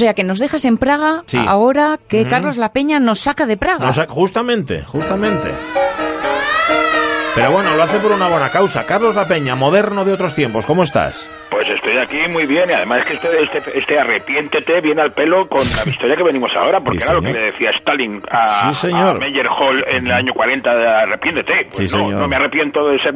O sea, que nos dejas en Praga Sí. ahora que. Carlos La Peña nos saca de Praga. Justamente, justamente. Pero bueno, lo hace por una buena causa. Carlos La Peña, moderno de otros tiempos, ¿cómo estás? Pues estoy aquí muy bien y además es que este, este, este arrepiéntete viene al pelo con la historia que venimos ahora, porque Sí, era lo que le decía Stalin a, Sí, señor. a Meyer Hall en el año 40 de arrepiéntete. Pues Sí, no, señor. no me arrepiento de ser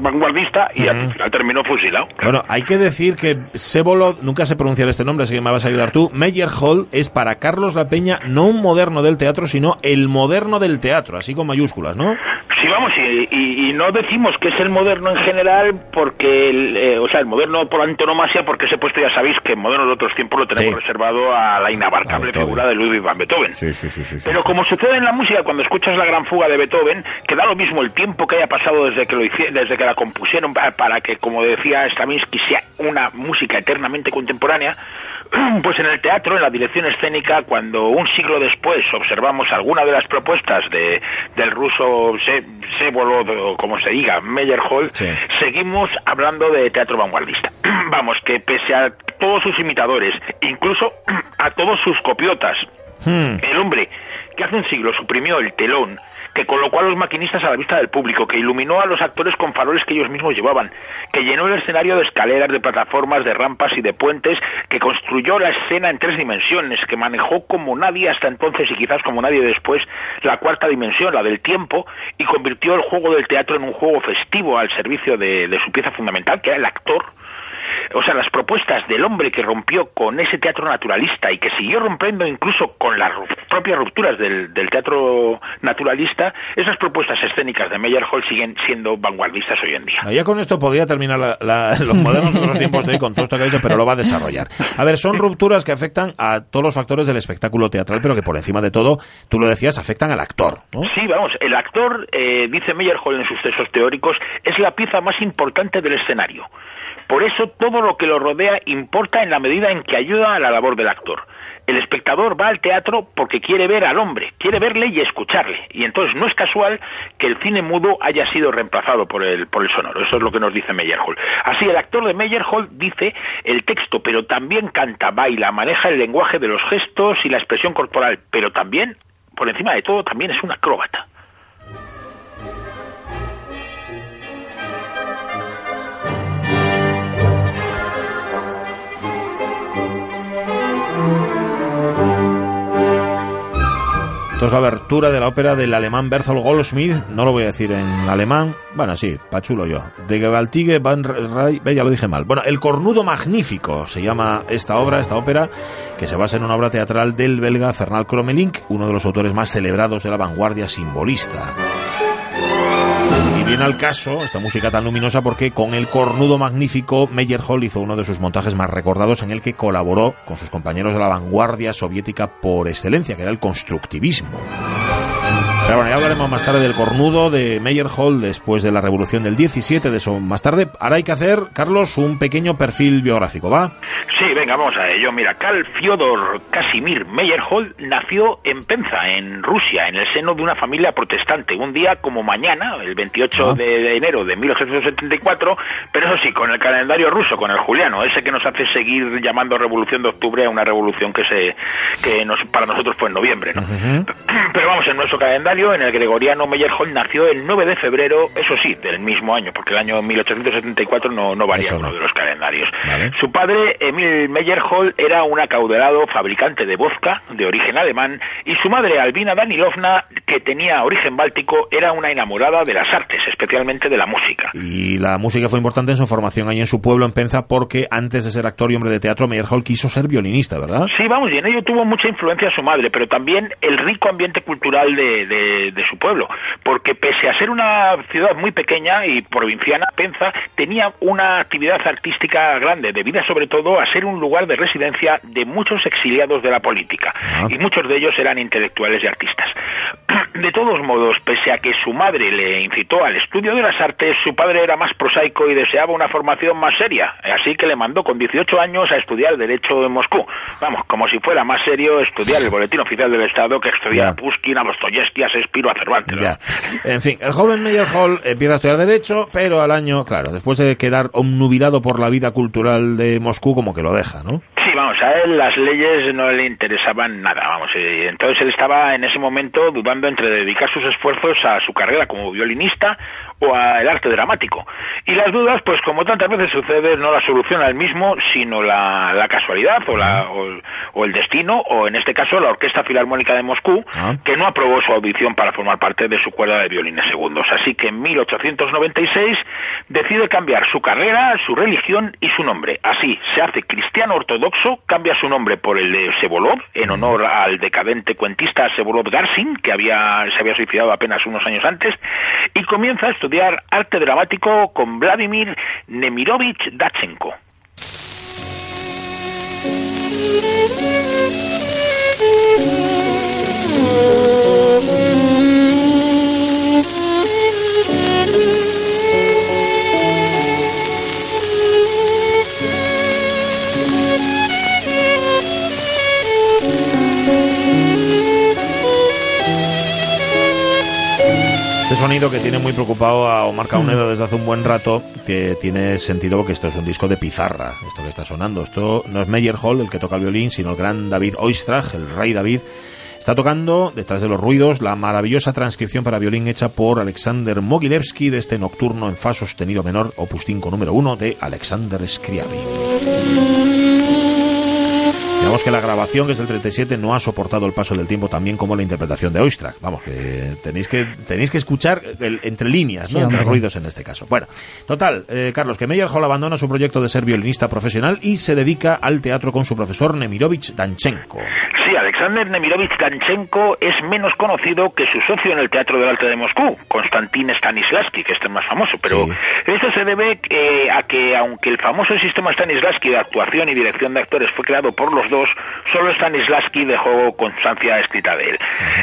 vanguardista y al final terminó fusilado. Bueno, hay que decir que Sevolod, nunca sé pronunciar este nombre, así que me vas a ayudar tú. Meyer Hall es para Carlos La Peña no un moderno del teatro, sino el moderno del teatro, así con mayúsculas, ¿no? Sí, vamos, y, y- y no decimos que es el moderno en general porque, el, eh, o sea, el moderno por antonomasia, porque ese puesto ya sabéis que en moderno de otros tiempos lo tenemos Sí. reservado a la inabarcable figura de Ludwig van Beethoven. Sí, sí. Pero como sucede en la música cuando escuchas la gran fuga de Beethoven, que da lo mismo el tiempo que haya pasado desde que lo desde que la compusieron pa- para que, como decía Stravinsky, sea una música eternamente contemporánea, pues en el teatro, en la dirección escénica, cuando un siglo después observamos alguna de las propuestas de, del ruso Se- Sevolod, o como se diga, Meyerhold, Sí. seguimos hablando de teatro vanguardista. Vamos, que pese a todos sus imitadores, incluso a todos sus copiotas, Hmm. el hombre que hace un siglo suprimió el telón, que colocó a los maquinistas a la vista del público, que iluminó a los actores con faroles que ellos mismos llevaban, que llenó el escenario de escaleras, de plataformas, de rampas y de puentes, que construyó la escena en tres dimensiones, que manejó como nadie hasta entonces y quizás como nadie después la cuarta dimensión, la del tiempo, y convirtió el juego del teatro en un juego festivo al servicio de, su pieza fundamental, que era el actor. O sea, las propuestas del hombre que rompió con ese teatro naturalista y que siguió rompiendo incluso con las propias rupturas del, del teatro naturalista, esas propuestas escénicas de Meyerhold siguen siendo vanguardistas hoy en día. Ya con esto podría terminar la- la- los modernos de los tiempos de hoy con todo esto que ha dicho, pero lo va a desarrollar. A ver, son rupturas que afectan a todos los factores del espectáculo teatral, pero que por encima de todo, tú lo decías, afectan al actor. ¿no? Sí, vamos, el actor, eh, dice Meyerhold en sus textos teóricos, es la pieza más importante del escenario. Por eso todo lo que lo rodea importa en la medida en que ayuda a la labor del actor. El espectador va al teatro porque quiere ver al hombre, quiere verle y escucharle. Y entonces no es casual que el cine mudo haya sido reemplazado por el, por el sonoro. Eso es lo que nos dice Meyerhold. Así, el actor de Meyerhold dice el texto, pero también canta, baila, maneja el lenguaje de los gestos y la expresión corporal, pero también, por encima de todo, también es un acróbata. Esto es la abertura de la ópera del alemán Bertolt Goldschmidt, no lo voy a decir en alemán, bueno, sí, pachulo yo, de Gewaltige van Ray, ya lo dije mal. Bueno, El Cornudo Magnífico se llama esta obra, esta ópera, que se basa en una obra teatral del belga Fernand Kromelink, uno de los autores más celebrados de la vanguardia simbolista. Y viene al caso esta música tan luminosa porque con el cornudo magnífico Meyerhold hizo uno de sus montajes más recordados en el que colaboró con sus compañeros de la vanguardia soviética por excelencia, que era el constructivismo. Pero bueno, ya hablaremos más tarde del cornudo de Meyerhold después de la revolución del 17, de eso más tarde. Ahora hay que hacer, Carlos, un pequeño perfil biográfico, ¿va? Sí, venga, vamos a ello. Mira, Karl Fyodor Casimir Meyerhold nació en Penza, en Rusia, en el seno de una familia protestante. Un día como mañana, el 28 Ah. de, de enero de 1874, pero eso sí, con el calendario ruso, con el juliano, ese que nos hace seguir llamando Revolución de Octubre a una revolución que se que nos, para nosotros fue en noviembre, ¿no? Pero vamos, en nuestro calendario, en el gregoriano, Meyerhold nació el 9 de febrero, eso sí, del mismo año, porque el año 1874 no, no varía Eso uno no. de los calendarios. Vale. Su padre, Emil Meyerhold, era un acaudalado fabricante de vodka de origen alemán y su madre, Albina Danilovna, que tenía origen báltico, era una enamorada de las artes, especialmente de la música. Y la música fue importante en su formación ahí en su pueblo, en Penza, porque antes de ser actor y hombre de teatro, Meyerhold quiso ser violinista, ¿verdad? Sí, vamos, y en ello tuvo mucha influencia su madre, pero también el rico ambiente cultural de, de- de su pueblo, porque pese a ser una ciudad muy pequeña y provinciana, Penza tenía una actividad artística grande, debida sobre todo a ser un lugar de residencia de muchos exiliados de la política, Ah. y muchos de ellos eran intelectuales y artistas. De todos modos, pese a que su madre le incitó al estudio de las artes, su padre era más prosaico y deseaba una formación más seria, así que le mandó con 18 años a estudiar Derecho en Moscú. Vamos, como si fuera más serio estudiar el Boletín Oficial del Estado que estudiar a Pushkin, a Dostoyevsky, a Shakespeare a Cervantes. ¿no? Ya. En fin, el joven Meyerhold empieza a estudiar Derecho, pero al año, claro, después de quedar omnubilado por la vida cultural de Moscú, como que lo deja, ¿no? Sí, vamos, a él las leyes no le interesaban nada, vamos. eh, Entonces él estaba en ese momento dudando entre dedicar sus esfuerzos a su carrera como violinista o al arte dramático. Y las dudas, pues como tantas veces sucede, no la soluciona él mismo, sino la, la casualidad o, la, o, o el destino, o en este caso la Orquesta Filarmónica de Moscú, Ah. que no aprobó su audición para formar parte de su cuerda de violines segundos. Así que en 1896 decide cambiar su carrera, su religión y su nombre. Así, se hace cristiano ortodoxo, cambia su nombre por el de Sevolov, en honor al decadente cuentista Sevolov Garsin, que había, se había suicidado apenas unos años antes, y comienza a estudiar arte dramático con Vladimir Nemirovich Dachenko. Este sonido que tiene muy preocupado a Omar Caunedo desde hace un buen rato, que tiene sentido porque esto es un disco de pizarra, esto que está sonando. Esto no es Meyer Hall el que toca el violín, sino el gran David Oistrakh, el rey David. Está tocando, detrás de los ruidos, la maravillosa transcripción para violín hecha por Alexander Mogilevsky de este nocturno en fa sostenido menor, opus 5 número 1 de Alexander Scriabin. Que la grabación, que es del 37, no ha soportado el paso del tiempo también como la interpretación de Oistrakh. Vamos, que tenéis que tenéis que escuchar el- entre líneas, ¿no? Sí, entre ruidos en este caso. Bueno, total, eh, Carlos, que Meyerhold abandona su proyecto de ser violinista profesional y se dedica al teatro con su profesor Nemirovich Danchenko. Sí, Alexander Nemirovich Danchenko es menos conocido que su socio en el Teatro del Arte de Moscú, Konstantin Stanislavski, que este es más famoso, pero Sí. esto se debe eh, a que aunque el famoso sistema Stanislavski de actuación y dirección de actores fue creado por los dos, solo Stanislavski dejó constancia escrita de él.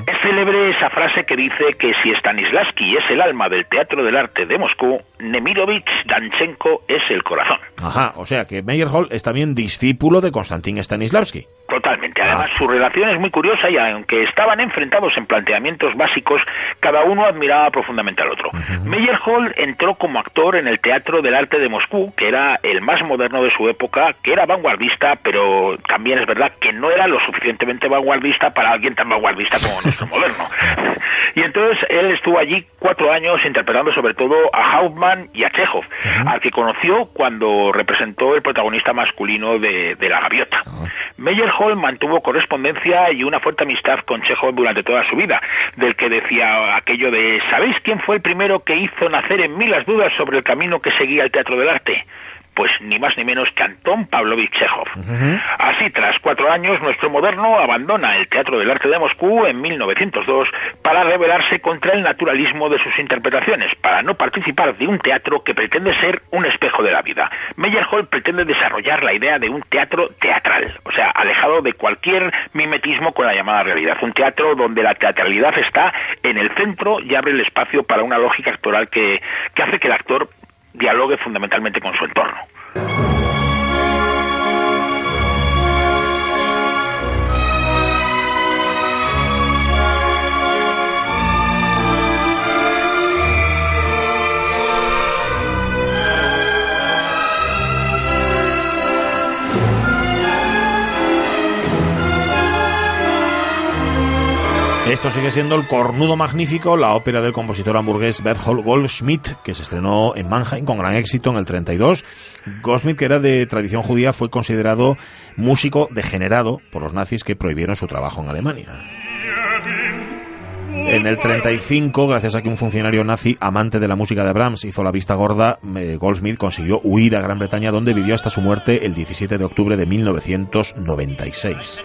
Es célebre esa frase que dice que si Stanislavski es el alma del Teatro del Arte de Moscú, Nemirovich Danchenko es el corazón. Ajá, o sea que Meyerhold es también discípulo de Konstantin Stanislavski. Totalmente. Además, Ah. su relación es muy curiosa y aunque estaban enfrentados en planteamientos básicos, cada uno admiraba profundamente al otro. Meyerhold entró como actor en el Teatro del Arte de Moscú, que era el más moderno de su época, que era vanguardista, pero también es verdad que no era lo suficientemente vanguardista para alguien tan vanguardista como nuestro moderno. Y entonces él estuvo allí cuatro años interpretando sobre todo a Hauptmann y a Chekhov, al que conoció cuando representó el protagonista masculino de, de La Gaviota. Meyerhold mantuvo correspondencia y una fuerte amistad con Chekhov durante toda su vida, del que decía aquello de ¿sabéis quién fue el primero que hizo nacer en mí las dudas sobre el camino que seguía el teatro del arte? Pues ni más ni menos que Anton Pavlovich Chekhov. Así, tras cuatro años, nuestro moderno abandona el Teatro del Arte de Moscú en 1902 para rebelarse contra el naturalismo de sus interpretaciones, para no participar de un teatro que pretende ser un espejo de la vida. Meyerhold pretende desarrollar la idea de un teatro teatral, o sea, alejado de cualquier mimetismo con la llamada realidad. Un teatro donde la teatralidad está en el centro y abre el espacio para una lógica actoral que, que hace que el actor dialogue fundamentalmente con su entorno. Esto sigue siendo el Cornudo Magnífico, la ópera del compositor hamburgués Berthold Goldschmidt, que se estrenó en Mannheim con gran éxito en el 32. Goldschmidt, que era de tradición judía, fue considerado músico degenerado por los nazis que prohibieron su trabajo en Alemania. En el 35, gracias a que un funcionario nazi amante de la música de Brahms hizo la vista gorda, eh, Goldsmith consiguió huir a Gran Bretaña donde vivió hasta su muerte el 17 de octubre de 1996.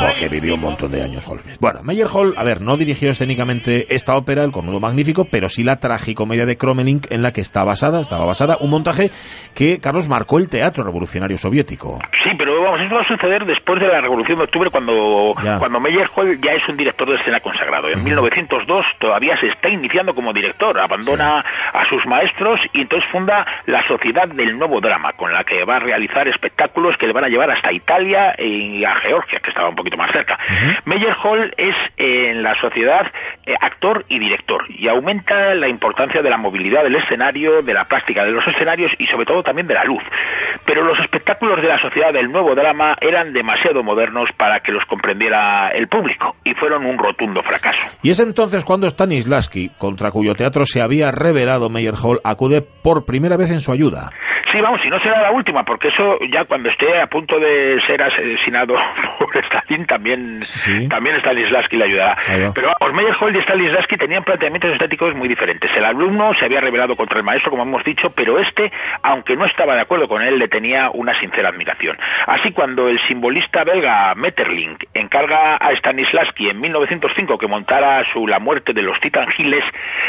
Porque vivió un montón de años Goldsmith. Bueno, Meyerhold, a ver, no dirigió escénicamente esta ópera, El Cornudo Magnífico, pero sí la tragicomedia de Kromelink en la que está basada, estaba basada, un montaje que, Carlos, marcó el teatro revolucionario soviético. Sí, pero vamos, eso va a suceder después de la Revolución de Octubre, cuando, Ya. cuando Meyerhold ya es un director de escena consagrado. En 1902 todavía se está iniciando como director, abandona a sus maestros y entonces funda la Sociedad del Nuevo Drama, con la que va a realizar espectáculos que le van a llevar hasta Italia y a Georgia, que estaba un poquito más cerca. Meyer Hall es en la sociedad eh, actor y director y aumenta la importancia de la movilidad del escenario, de la práctica de los escenarios y sobre todo también de la luz. Pero los espectáculos de la Sociedad del Nuevo Drama eran demasiado modernos para que los comprendiera el público y fueron un rotundo fracaso. Y es entonces cuando Stanislavski, contra cuyo teatro se había revelado Meyer Hall, acude por primera vez en su ayuda. Sí, vamos, si no será la última, porque eso ya cuando esté a punto de ser asesinado por Stalin, también, Sí. también Stanislavski le ayudará. Pero vamos, Meyerhold y Stanislavski tenían planteamientos estéticos muy diferentes. El alumno se había rebelado contra el maestro, como hemos dicho, pero este, aunque no estaba de acuerdo con él, le tenía una sincera admiración. Así, cuando el simbolista belga Metterling encarga a Stanislavski en 1905 que montara su La muerte de los titangiles,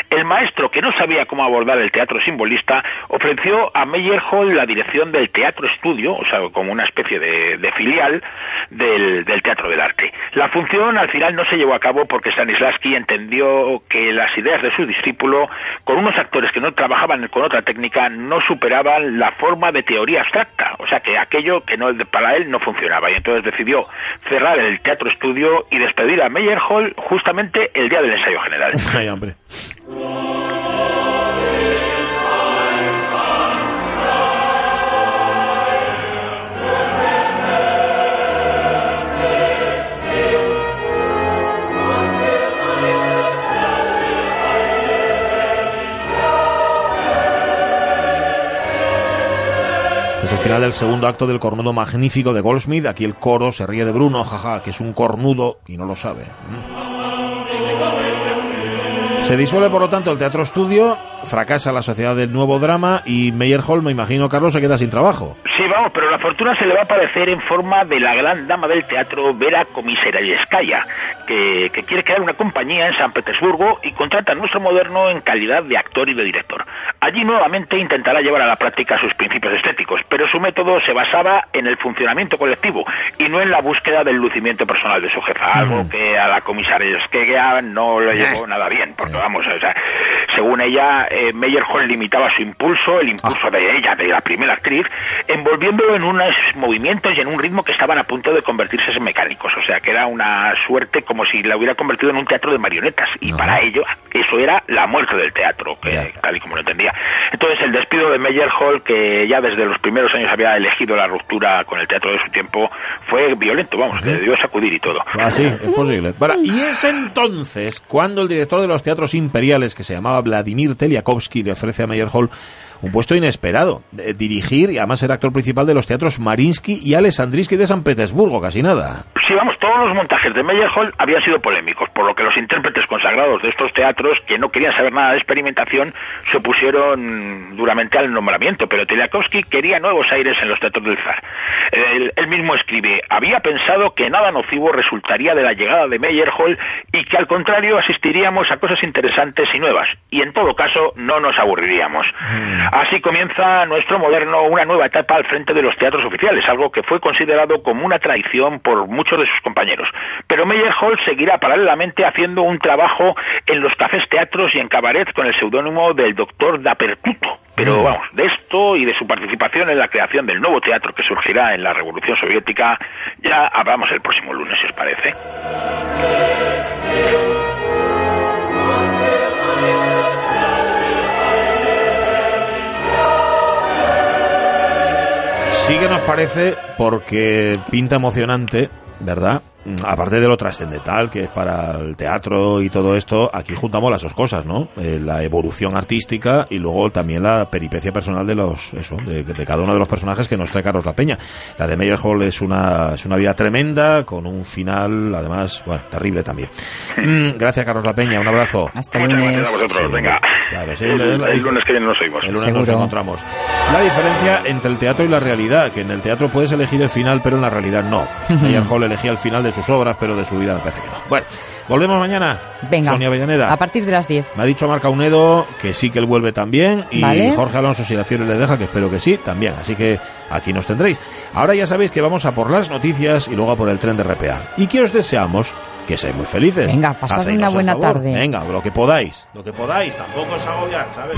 el maestro, que no sabía cómo abordar el teatro simbolista, ofreció a Meyerhold la dirección del Teatro Estudio, o sea, como una especie de, de filial del, del Teatro del Arte. La función al final no se llevó a cabo porque Stanislavski entendió que las ideas de su discípulo, con unos actores que no trabajaban con otra técnica, no superaban la forma de teoría abstracta, o sea, que aquello que no para él no funcionaba. Y entonces decidió cerrar el Teatro Estudio y despedir a Meyerhold justamente el día del ensayo general. Ay, hombre. El final del segundo acto del cornudo magnífico de Goldsmith. Aquí el coro se ríe de Bruno, jaja, que es un cornudo y no lo sabe. ¿Mm? Se disuelve, por lo tanto, el teatro estudio, fracasa la sociedad del nuevo drama y Meyerhold, me imagino, Carlos, se queda sin trabajo. Sí, vamos, pero la fortuna se le va a aparecer en forma de la gran dama del teatro Vera Komisarelskaya, que, que quiere crear una compañía en San Petersburgo y contrata a nuestro moderno en calidad de actor y de director. Allí nuevamente intentará llevar a la práctica sus principios estéticos, pero su método se basaba en el funcionamiento colectivo y no en la búsqueda del lucimiento personal de su jefa, algo que a la Komisarelskaya no le llevó nada bien, porque vamos, o sea, según ella, eh, Meyerhold limitaba su impulso, el impulso de ella, de la primera actriz, envolviéndolo en unos movimientos y en un ritmo que estaban a punto de convertirse en mecánicos. O sea, que era una suerte como si la hubiera convertido en un teatro de marionetas. Y para ello, eso era la muerte del teatro, que, tal y como lo entendía. Entonces, el despido de Meyerhold, que ya desde los primeros años había elegido la ruptura con el teatro de su tiempo, fue violento, vamos, le dio sacudir y todo. Ah, sí, es posible. Bueno, y es entonces cuando el director de los teatros imperiales, que se llamaba Vladimir Teliakovsky, le ofrece a Meyerhold un puesto inesperado, dirigir y además ser actor principal de los teatros Marinsky y Alessandrinsky de San Petersburgo, casi nada. Sí, vamos, todos los montajes de Meyerhold habían sido polémicos, por lo que los intérpretes consagrados de estos teatros, que no querían saber nada de experimentación, se opusieron duramente al nombramiento, pero Teliakovsky quería nuevos aires en los teatros del zar. Él, él mismo escribe, había pensado que nada nocivo resultaría de la llegada de Meyerhold y que al contrario asistiríamos a cosas interesantes y nuevas, y en todo caso no nos aburriríamos. Así comienza nuestro moderno una nueva etapa al frente de los teatros oficiales, algo que fue considerado como una traición por muchos de sus compañeros. Pero Meyerhold seguirá paralelamente haciendo un trabajo en los cafés teatros y en cabaret con el seudónimo del doctor Dapertuto. Pero Mm. vamos, de esto y de su participación en la creación del nuevo teatro que surgirá en la Revolución Soviética, ya hablamos el próximo lunes, si os parece. Sí que nos parece porque pinta emocionante, ¿verdad? Mm, Aparte de lo trascendental que es para el teatro y todo esto, aquí juntamos las dos cosas, ¿no? Eh, la evolución artística y luego también la peripecia personal de los, eso, de, de cada uno de los personajes que nos trae Carlos La Peña. La de Meyerhold es una, es una vida tremenda, con un final, además, bueno, terrible también. Mm, gracias, Carlos La Peña, un abrazo. Hasta Muchas lunes. gracias a vosotros, Sí, venga. claro, sí, el, el- el lunes que viene nos oímos. El lunes nos Seguro. encontramos. La diferencia entre el teatro y la realidad, que en el teatro puedes elegir el final, pero en la realidad no. Meyerhold elegía el final de sus obras, pero de su vida me parece que no. Bueno, volvemos mañana. Venga. Sonia Avellaneda. A partir de las 10. Me ha dicho Marca Unedo que sí que él vuelve también y Vale. Jorge Alonso si la fiebre le deja, que espero que sí, también. Así que aquí nos tendréis. Ahora ya sabéis que vamos a por las noticias y luego a por el tren de RPA. ¿Y qué os deseamos? que seáis muy felices. Venga, pasad Hacednos una buena tarde. Venga, lo que podáis, lo que podáis, tampoco os agobiar, ¿sabes?